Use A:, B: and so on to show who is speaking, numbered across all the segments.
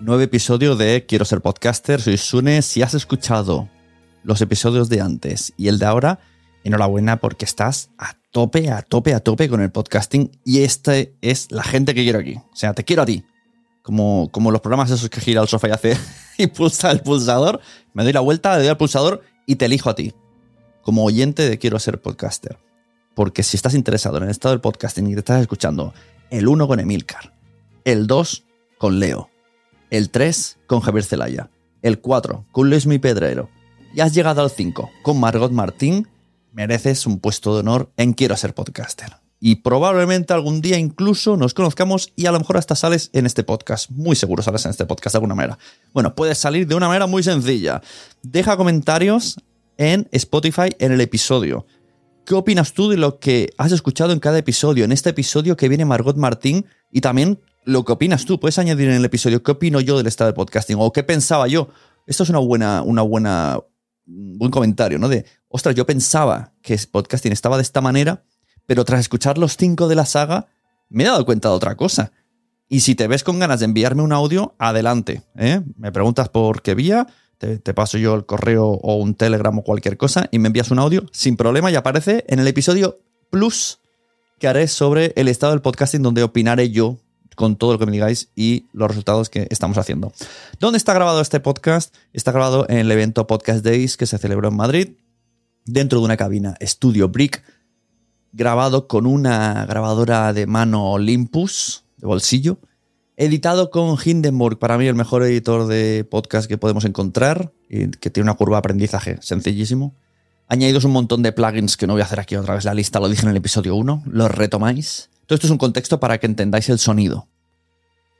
A: Nuevo episodio de Quiero ser podcaster. Soy Sune. Si has escuchado los episodios de antes y el de ahora, enhorabuena porque estás a tope, a tope, a tope con el podcasting. Y esta es la gente que quiero aquí. O sea, te quiero a ti. Como, como los programas esos que gira el sofá y hace y pulsa el pulsador. Me doy la vuelta, le doy al pulsador y te elijo a ti. Como oyente de Quiero ser podcaster. Porque si estás interesado en el estado del podcasting y te estás escuchando el 1 con Emilcar, el 2 con Leo, el 3 con Javier Zelaya, el 4 con Luis Mi Pedrero y has llegado al 5 con Margot Martín, mereces un puesto de honor en Quiero ser podcaster. Y probablemente algún día incluso nos conozcamos y a lo mejor hasta sales en este podcast. Muy seguro sales en este podcast de alguna manera. Bueno, puedes salir de una manera muy sencilla. Deja comentarios en Spotify en el episodio. ¿Qué opinas tú de lo que has escuchado en cada episodio? En este episodio que viene Margot Martín y también lo que opinas tú. Puedes añadir en el episodio qué opino yo del estado del podcasting o qué pensaba yo. Esto es una buena, una buena, un buen comentario, ¿no? De, ostras, yo pensaba que el podcasting estaba de esta manera, pero tras escuchar los cinco de la saga, me he dado cuenta de otra cosa. Y si te ves con ganas de enviarme un audio, adelante. ¿eh? Me preguntas por qué vía, te, paso yo el correo o un telegram o cualquier cosa y me envías un audio sin problema y aparece en el episodio plus que haré sobre el estado del podcasting donde opinaré yo con todo lo que me digáis y los resultados que estamos haciendo. ¿Dónde está grabado este podcast? Está grabado en el evento Podcast Days que se celebró en Madrid, dentro de una cabina Studio Brick, grabado con una grabadora de mano Olympus, de bolsillo, editado con Hindenburg, para mí el mejor editor de podcast que podemos encontrar, y que tiene una curva de aprendizaje sencillísimo. Añadidos un montón de plugins que no voy a hacer aquí otra vez la lista, lo dije en el episodio 1, los retomáis. Todo esto es un contexto para que entendáis el sonido.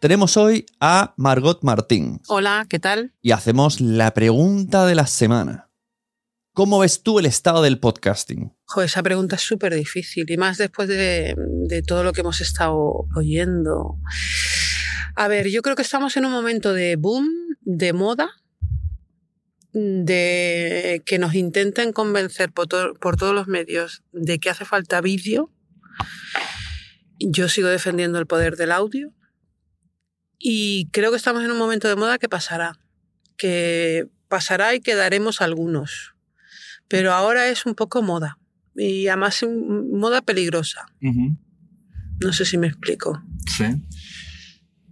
A: Tenemos hoy a Margot Martín.
B: Hola, ¿qué tal?
A: Y hacemos la pregunta de la semana. ¿Cómo ves tú el estado del podcasting?
B: Joder, esa pregunta es súper difícil y más después de, de, todo lo que hemos estado oyendo. A ver, yo creo que estamos en un momento de boom, de moda, de que nos intenten convencer por, to por todos los medios de que hace falta vídeo yo sigo defendiendo el poder del audio y creo que estamos en un momento de moda que pasará, que pasará y quedaremos algunos, pero ahora es un poco moda y además moda peligrosa. Uh -huh. No sé si me explico.
A: Sí.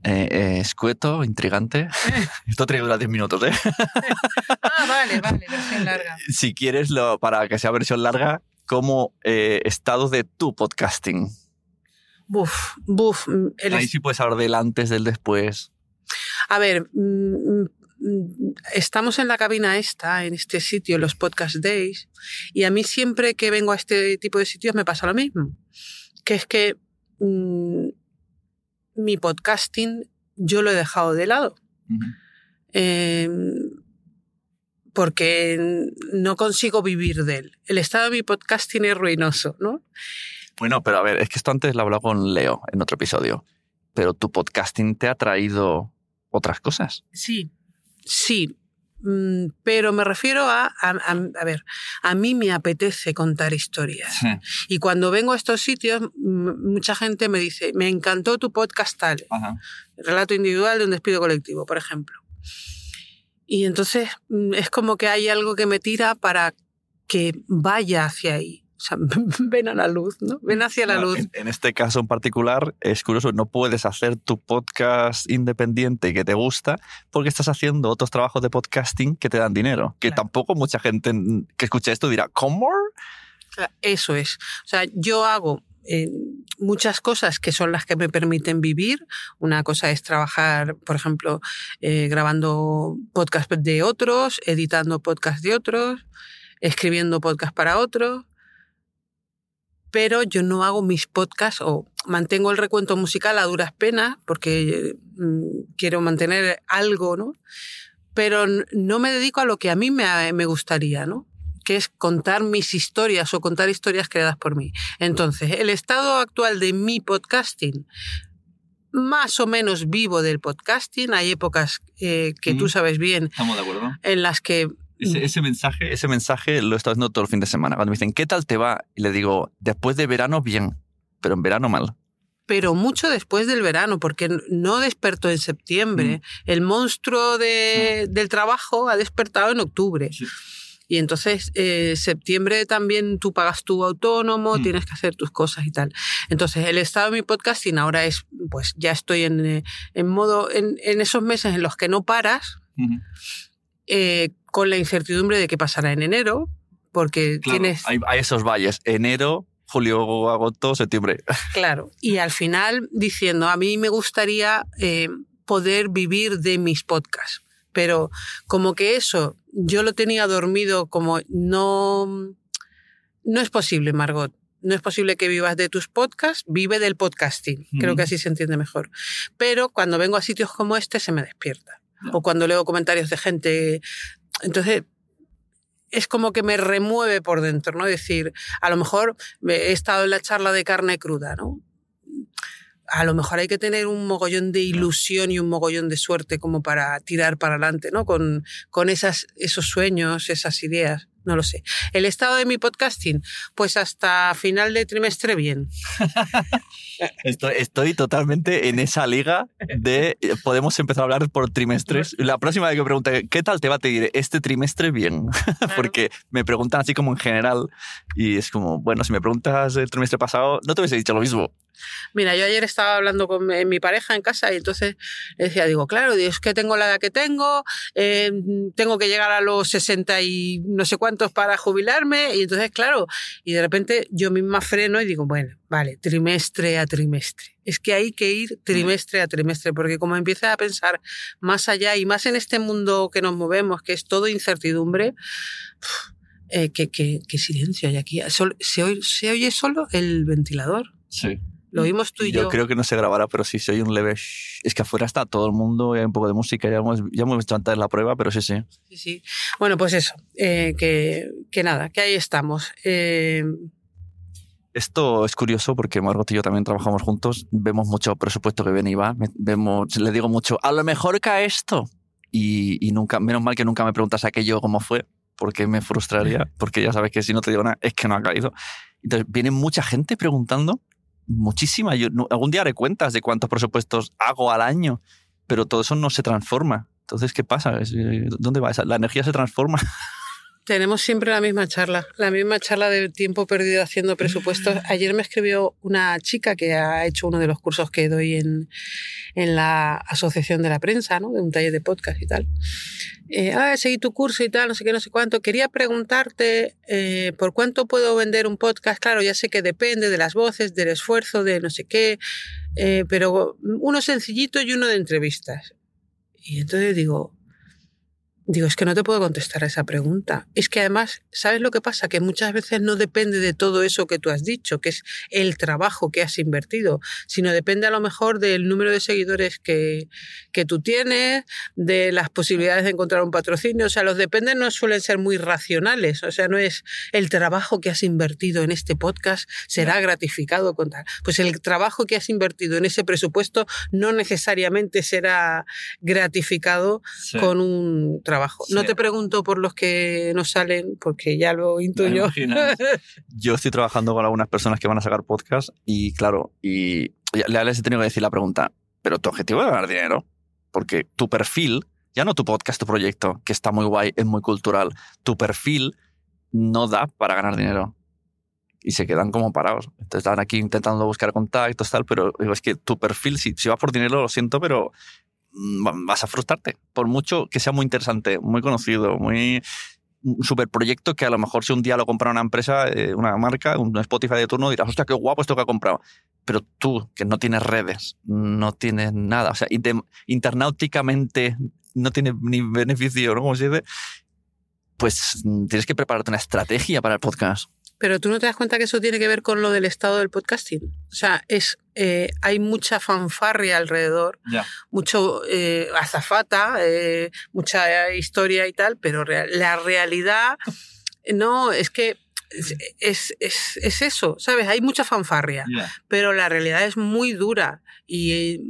A: Eh, eh, escueto, intrigante. Esto tiene dura 10 minutos, ¿eh?
B: ah, vale, vale, versión larga.
A: Si quieres, lo, para que sea versión larga, como eh, estado de tu podcasting.
B: Buf, buf.
A: El Ahí sí puedes hablar del antes, del después.
B: A ver, mm, estamos en la cabina esta, en este sitio, los Podcast Days, y a mí siempre que vengo a este tipo de sitios me pasa lo mismo, que es que mmm, mi podcasting yo lo he dejado de lado. Uh -huh. eh, porque no consigo vivir de él. El estado de mi podcasting es ruinoso, ¿no?
A: Bueno, pero a ver, es que esto antes lo he hablado con Leo en otro episodio. Pero tu podcasting te ha traído otras cosas.
B: Sí, sí. Mm, Pero me refiero a, a, a, a, ver, a mí me apetece contar historias. Sí. Y cuando vengo a estos sitios, mucha gente me dice, me encantó tu podcast tal. Ajá. Relato individual de un despido colectivo, por ejemplo. Y entonces mm, es como que hay algo que me tira para que vaya hacia ahí. O sea, ven a la luz, ¿no? Ven hacia la
A: no,
B: luz.
A: En, en, este caso en particular es curioso, no puedes hacer tu podcast independiente que te gusta porque estás haciendo otros trabajos de podcasting que te dan dinero. Que claro. tampoco mucha gente que escuche esto dirá, ¿cómo?
B: Eso es. O sea, yo hago eh, muchas cosas que son las que me permiten vivir. Una cosa es trabajar, por ejemplo, eh, grabando podcast de otros, editando podcast de otros, escribiendo podcast para otros pero yo no hago mis podcasts o mantengo el recuento musical a duras penas porque mm, quiero mantener algo, ¿no? Pero no me dedico a lo que a mí me, me gustaría, ¿no? que es contar mis historias o contar historias creadas por mí. Entonces, el estado actual de mi podcasting, más o menos vivo del podcasting, hay épocas eh, que tú sabes bien,
A: Estamos de acuerdo.
B: en las que
A: Ese, ese mensaje, ese mensaje lo he estado haciendo todo el fin de semana. Cuando me dicen, ¿qué tal te va? Y le digo, después de verano, bien, pero en verano mal.
B: pero mucho después del verano, porque no despertó en septiembre. El monstruo de- del trabajo ha despertado en octubre.
A: Sí.
B: Y entonces, eh, septiembre también tú pagas tu autónomo,
A: Mm.
B: tienes que hacer tus cosas y tal. Entonces, el estado de mi podcasting ahora es, pues ya estoy en, eh, en modo, en, en esos meses en los que no paras, eh, con la incertidumbre de qué pasará en enero, porque
A: Claro,
B: tienes...
A: hay, hay esos valles. Enero, julio, agosto, septiembre.
B: Claro, y al final diciendo, a mí me gustaría eh, poder vivir de mis podcasts, pero como que eso yo lo tenía dormido como no, no es posible, Margot. No es posible que vivas de tus podcasts, vive del podcasting. Creo que así se entiende mejor. Pero cuando vengo a sitios como este se me despierta. O cuando leo comentarios de gente. Entonces, es como que me remueve por dentro, ¿no? Es decir, a lo mejor he estado en la charla de carne cruda, ¿no? A lo mejor hay que tener un mogollón de ilusión y un mogollón de suerte como para tirar para adelante, ¿no? Con, con esas, esos sueños, esas ideas. No lo sé. El estado de mi podcasting, pues hasta final de trimestre bien.
A: Estoy, estoy totalmente en esa liga de podemos empezar a hablar por trimestres. La próxima vez que pregunte qué tal te va, te diré este trimestre bien, porque me preguntan así como en general y es como, bueno, si me preguntas el trimestre pasado, no te hubiese dicho lo mismo.
B: Mira, yo ayer estaba hablando con mi, pareja en casa y entonces decía, digo, claro, es que tengo la edad que tengo, eh, tengo que llegar a los 60 y no sé cuántos para jubilarme y entonces, claro, y de repente yo misma freno y digo, bueno, vale, trimestre a trimestre. Es que hay que ir trimestre a trimestre, porque como empieza a pensar más allá y más en este mundo que nos movemos, que es todo incertidumbre, eh, qué, silencio hay aquí. ¿Se oye, ¿Se oye solo el ventilador?
A: Sí.
B: Lo oímos tú y yo.
A: Yo creo que no se grabará, pero sí se oye un leve. shh. Es que afuera está todo el mundo y hay un poco de música. Ya hemos, ya hemos visto antes la prueba, pero sí, sí.
B: Sí, sí. Bueno, pues eso, eh, que, que nada, que ahí estamos. Eh,
A: Esto es curioso porque Margot y yo también trabajamos juntos. Vemos mucho presupuesto que viene y va. Vemos, le digo mucho, a lo mejor cae esto. Y, y nunca, menos mal que nunca me preguntas aquello cómo fue, porque me frustraría, porque ya sabes que si no te digo nada es que no ha caído. Entonces, viene mucha gente preguntando, muchísima. Yo, algún día haré cuentas de cuántos presupuestos hago al año, pero todo eso no se transforma. Entonces, ¿qué pasa? Eh, ¿Dónde va? esa- ¿La energía se transforma?
B: tenemos siempre la misma charla, la misma charla del tiempo perdido haciendo presupuestos. Ayer me escribió una chica que ha hecho uno de los cursos que doy en, en la Asociación de la Prensa, ¿no? de un taller de podcast y tal. Eh, ah, seguí tu curso y tal, no sé qué, no sé cuánto. Quería preguntarte eh, por cuánto puedo vender un podcast. Claro, ya sé que depende de las voces, del esfuerzo, de no sé qué, eh, pero uno sencillito y uno de entrevistas. Y entonces digo, digo, es que no te puedo contestar a esa pregunta. Es que además, ¿sabes lo que pasa? Que muchas veces no depende de todo eso que tú has dicho, que es el trabajo que has invertido, sino depende a lo mejor del número de seguidores que, que tú tienes, de las posibilidades de encontrar un patrocinio. O sea, los dependes no suelen ser muy racionales. O sea, no es el trabajo que has invertido en este podcast será gratificado con tal. Pues el trabajo que has invertido en ese presupuesto no necesariamente será gratificado con un trabajo. No
A: Sí.
B: te pregunto por los que no salen, porque ya lo intuyo.
A: Yo estoy trabajando con algunas personas que van a sacar podcast y claro, y ya les he tenido que decir la pregunta, pero tu objetivo es ganar dinero, porque tu perfil, ya no tu podcast, tu proyecto, que está muy guay, es muy cultural, tu perfil no da para ganar dinero. Y se quedan como parados. Entonces están aquí intentando buscar contactos, tal, pero digo, es que tu perfil, si, si va por dinero, lo siento, pero vas a frustrarte. Por mucho que sea muy interesante, muy conocido, muy super proyecto que a lo mejor si un día lo compra una empresa, eh, una marca, un Spotify de turno, dirás, hostia, qué guapo esto que ha comprado. Pero tú, que no tienes redes, no tienes nada, o sea, inte- internauticamente no tienes ni beneficio, ¿no? Como se dice, pues mm, tienes que prepararte una estrategia para el podcast.
B: Pero tú no te das cuenta que eso tiene que ver con lo del estado del podcasting. O sea, es eh, hay mucha fanfarria alrededor, mucho eh, azafata, eh, mucha historia y tal, pero la realidad no es que es, es, es, eso, ¿sabes? Hay mucha fanfarria, pero la realidad es muy dura y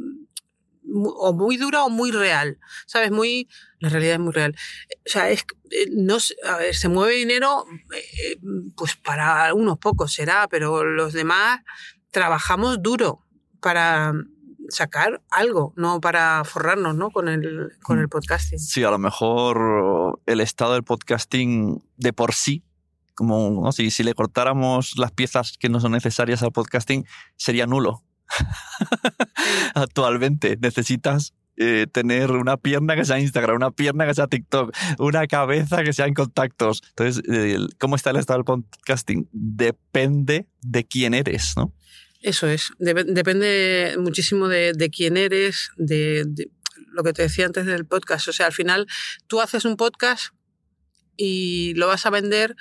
B: o muy dura o muy real, ¿sabes? Muy, la realidad es muy real. O sea, es, eh, no, a ver, se mueve dinero, eh, pues para unos pocos será, pero los demás trabajamos duro para sacar algo, no para forrarnos, ¿no? Con el, con el podcasting.
A: Sí, a lo mejor el estado del podcasting de por sí como si, si le cortáramos las piezas que no son necesarias al podcasting, sería nulo. Actualmente necesitas eh, tener una pierna que sea Instagram, una pierna que sea TikTok, una cabeza que sea en contactos. Entonces, ¿cómo está el estado del podcasting? Depende de quién eres, ¿no?
B: Eso es, depende muchísimo de, quién eres, de, lo que te decía antes del podcast. O sea, al final tú haces un podcast y lo vas a vender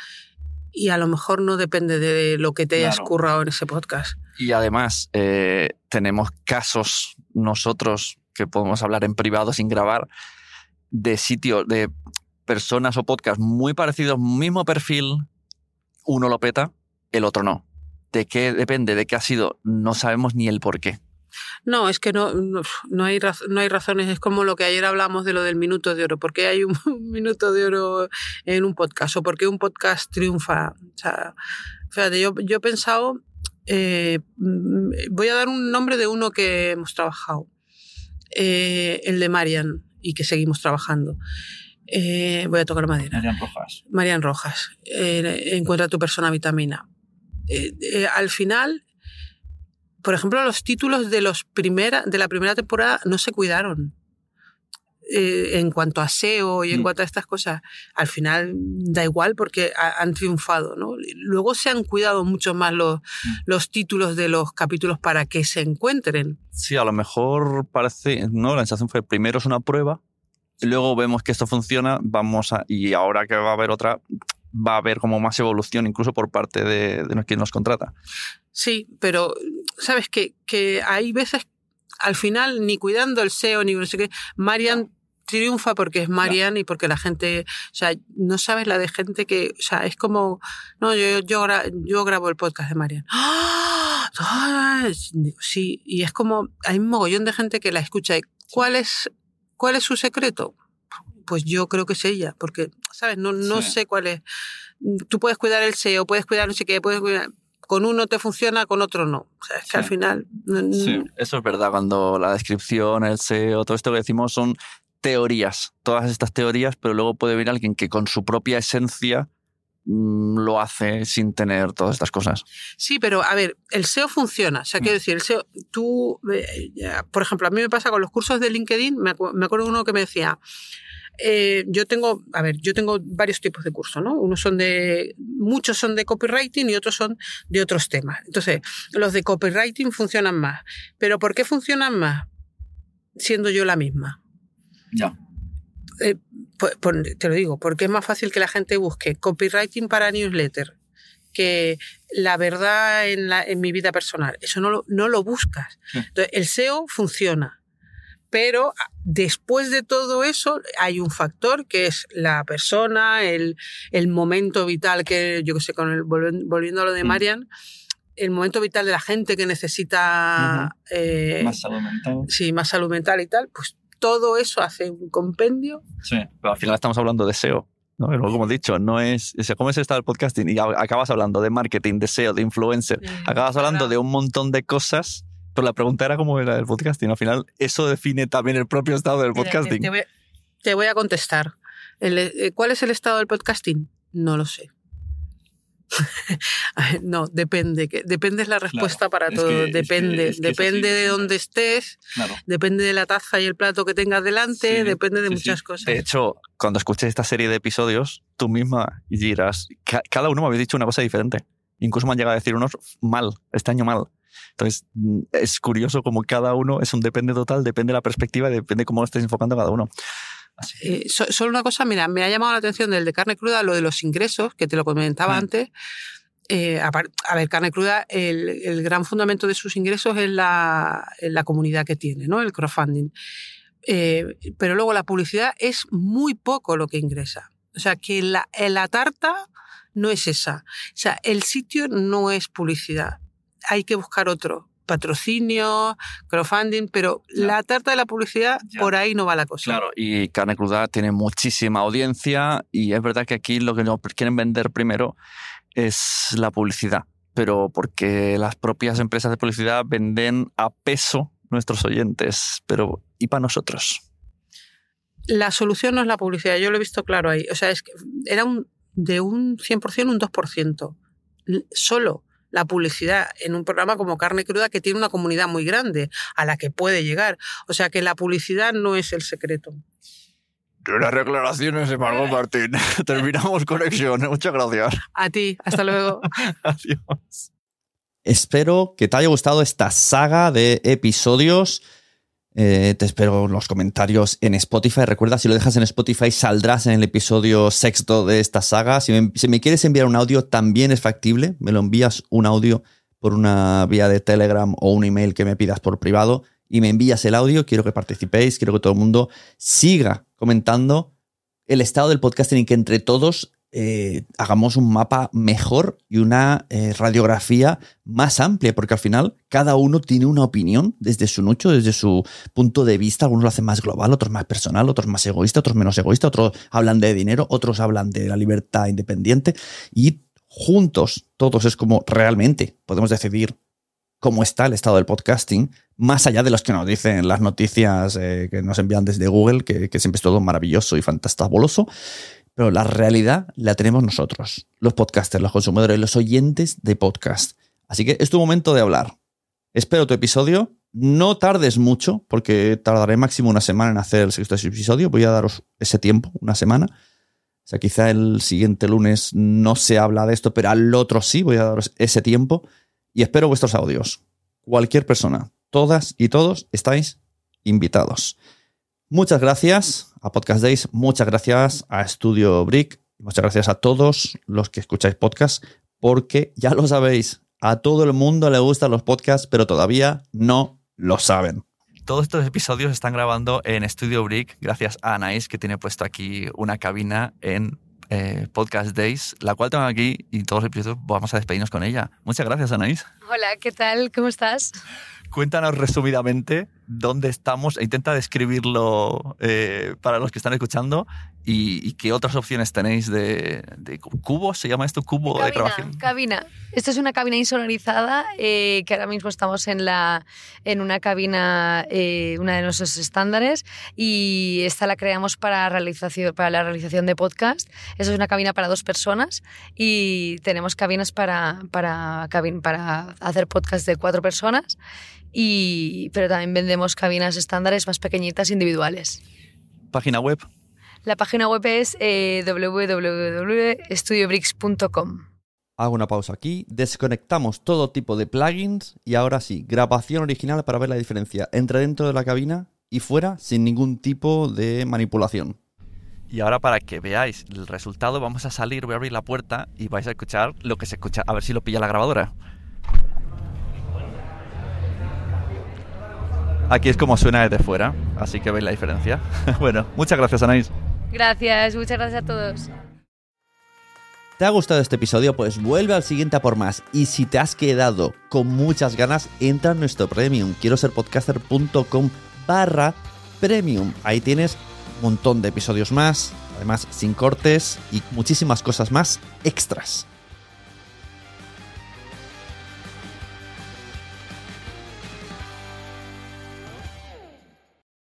B: y a lo mejor no depende de lo que te hayas currado en ese podcast.
A: Y además, eh, tenemos casos nosotros que podemos hablar en privado sin grabar de sitios, de personas o podcasts muy parecidos, mismo perfil, uno lo peta, el otro no. ¿De qué depende? ¿De qué ha sido? No sabemos ni el por qué.
B: No, es que no, no, hay, no hay razones. Es como lo que ayer hablamos de lo del minuto de oro. ¿Por qué hay un minuto de oro en un podcast? ¿O por qué un podcast triunfa? O sea, fíjate, yo, yo he pensado, eh, mm, voy a dar un nombre de uno que hemos trabajado, eh, el de Marian, y que seguimos trabajando. Eh, voy a tocar madera.
A: Marian Rojas.
B: Marian Rojas. encuentra tu persona vitamina. al final por ejemplo, los títulos de, los primera, de la primera temporada no se cuidaron. Eh, en cuanto a SEO y en mm. cuanto a estas cosas, al final da igual porque han triunfado. ¿no? Luego se han cuidado mucho más los, mm. los títulos de los capítulos para que se encuentren.
A: Sí, a lo mejor parece, ¿no? La sensación fue primero es una prueba, luego vemos que esto funciona, vamos a, y ahora que va a haber otra, va a haber como más evolución incluso por parte de, de quien nos contrata.
B: Sí, pero sabes que, que hay veces, al final, ni cuidando el SEO, ni no sé qué, Marian triunfa porque es Marian y porque la gente, o sea, no sabes la de gente que, o sea, es como, no, yo, yo, yo grabo el podcast de Marian. ¡Ah! Sí, y es como, hay un mogollón de gente que la escucha. ¿Cuál es, cuál es su secreto? Pues yo creo que es ella, porque, ¿sabes? No, no sé cuál es. Tú puedes cuidar el SEO, puedes cuidar no sé qué, puedes cuidar, con uno te funciona, con otro no. O sea, es que al final...
A: Sí, eso es verdad, cuando la descripción, el SEO, todo esto que decimos son teorías, todas estas teorías, pero luego puede venir alguien que con su propia esencia mm, lo hace sin tener todas estas cosas.
B: Sí, pero a ver, el SEO funciona. O sea, quiero mm. decir, el SEO, tú, eh, por ejemplo, a mí me pasa con los cursos de LinkedIn, me, me acuerdo uno que me decía, eh, yo tengo, a ver, yo tengo varios tipos de cursos, ¿no? Unos son de, muchos son de copywriting y otros son de otros temas. Entonces, los de copywriting funcionan más. ¿Pero por qué funcionan más? Siendo yo la misma.
A: Ya.
B: Eh, te lo digo, porque es más fácil que la gente busque copywriting para newsletter que la verdad en, la, en mi vida personal. Eso no lo, no lo buscas. Entonces, el SEO funciona pero ah, después de todo eso hay un factor que es la persona, el, el momento vital que, yo que sé, con el, volviendo a lo de mm. Marian, el momento vital de la gente que necesita...
A: Eh, más salud mental.
B: Sí, más salud mental y tal, pues todo eso hace un compendio.
A: Sí, pero al final estamos hablando de SEO. ¿no? Como he dicho, no es, ¿cómo es está el podcasting? Y acabas hablando de marketing, de SEO, de influencer, acabas hablando de un montón de cosas pero la pregunta era cómo era el podcasting. Al final, eso define también el propio estado del podcasting.
B: Te voy, a contestar. Eh, ¿Cuál es el estado del podcasting? No lo sé. no, depende. Depende es la respuesta para todo. depende. depende de dónde estés. Depende de la taza y el plato que tengas delante. depende de muchas cosas.
A: De hecho, cuando escuches esta serie de episodios, tú misma dirás, cada uno me habéis dicho una cosa diferente. Incluso me han llegado a decir unos mal, este año mal. Entonces, mm, es curioso como cada uno es un depende total, depende de la perspectiva depende cómo lo estés enfocando cada uno.
B: Eh, solo una cosa, mira, me ha llamado la atención del de carne cruda, lo de los ingresos, que te lo comentaba mm. antes. eh, a, ver, Carne Cruda, el, gran fundamento de sus ingresos es la, la comunidad que tiene, ¿no? El crowdfunding. Eh, pero luego la publicidad es muy poco lo que ingresa. O sea, que la, la tarta no es esa. O sea, el sitio no es publicidad. Hay que buscar otro patrocinio, crowdfunding, pero la tarta de la publicidad, por ahí no va la cosa.
A: Claro, y Carne Cruda tiene muchísima audiencia y es verdad que aquí lo que nos quieren vender primero es la publicidad, pero porque las propias empresas de publicidad venden a peso nuestros oyentes, pero ¿y para nosotros?
B: La solución no es la publicidad, yo lo he visto claro ahí. O sea, es que era un, de un 100% un 2%. Solo la publicidad en un programa como Carne Cruda que tiene una comunidad muy grande a la que puede llegar. O sea que la publicidad no es el secreto.
A: Las declaraciones de Margot Martín. Terminamos conexión. Muchas gracias.
B: A ti. Hasta luego.
A: Adiós. Espero que te haya gustado esta saga de episodios. Eh, te espero los comentarios en Spotify. Recuerda, si lo dejas en Spotify, saldrás en el episodio sexto de esta saga. Si me, si me quieres enviar un audio, también es factible. Me lo envías un audio por una vía de Telegram o un email que me pidas por privado y me envías el audio. Quiero que participéis, quiero que todo el mundo siga comentando el estado del podcasting y que entre todos eh, hagamos un mapa mejor y una eh, radiografía más amplia, porque al final cada uno tiene una opinión desde su nicho, desde su punto de vista. Algunos lo hacen más global, otros más personal, otros más egoísta, otros menos egoísta, otros hablan de dinero, otros hablan de la libertad independiente y juntos todos es como realmente podemos decidir cómo está el estado del podcasting, más allá de los que nos dicen las noticias eh, que nos envían desde Google, que, siempre es todo maravilloso y fantastabuloso. Pero la realidad la tenemos nosotros, los podcasters, los consumidores, los oyentes de podcast. Así que es tu momento de hablar. Espero tu episodio. No tardes mucho, porque tardaré máximo una semana en hacer el sexto episodio. Voy a daros ese tiempo, una semana. O sea, quizá el siguiente lunes no se habla de esto, pero al otro sí, voy a daros ese tiempo y espero vuestros audios. Cualquier persona, todas y todos estáis invitados. Muchas gracias a Podcast Days, muchas gracias a Studio Brick, muchas gracias a todos los que escucháis podcast, porque ya lo sabéis, a todo el mundo le gustan los podcasts, pero todavía no lo saben. Todos estos episodios están grabando en Studio Brick, gracias a Anais, que tiene puesto aquí una cabina en eh, Podcast Days, la cual tengo aquí y todos los episodios vamos a despedirnos con ella. Muchas gracias, Anaís.
C: Hola, ¿qué tal? ¿Cómo estás?
A: Cuéntanos resumidamente dónde estamos e intenta describirlo eh, para los que están escuchando y, qué otras opciones tenéis de, de, cubo, ¿se llama esto? Cubo de grabación.
C: Cabina. Esto es una cabina insonorizada eh, que ahora mismo estamos en, la, en una cabina, eh, una de nuestros estándares y esta la creamos para, realización, para la realización de podcast. Esta es una cabina para dos personas y tenemos cabinas para, para, para hacer podcast de cuatro personas y, pero también vendemos cabinas estándares más pequeñitas individuales.
A: ¿Página web?
C: La página web es eh, www.studiobricks.com.
A: Hago una pausa aquí, desconectamos todo tipo de plugins y ahora sí, grabación original para ver la diferencia entre dentro de la cabina y fuera sin ningún tipo de manipulación. Y ahora para que veáis el resultado vamos a salir, voy a abrir la puerta y vais a escuchar lo que se escucha, a ver si lo pilla la grabadora. Aquí es como suena desde fuera, así que veis la diferencia. bueno, muchas gracias Anaís.
C: Gracias, muchas gracias a todos.
A: ¿Te ha gustado este episodio? Pues vuelve al siguiente a por más. Y si te has quedado con muchas ganas, entra en nuestro premium. Quiero ser podcaster.com barra premium. Ahí tienes un montón de episodios más, además sin cortes y muchísimas cosas más extras.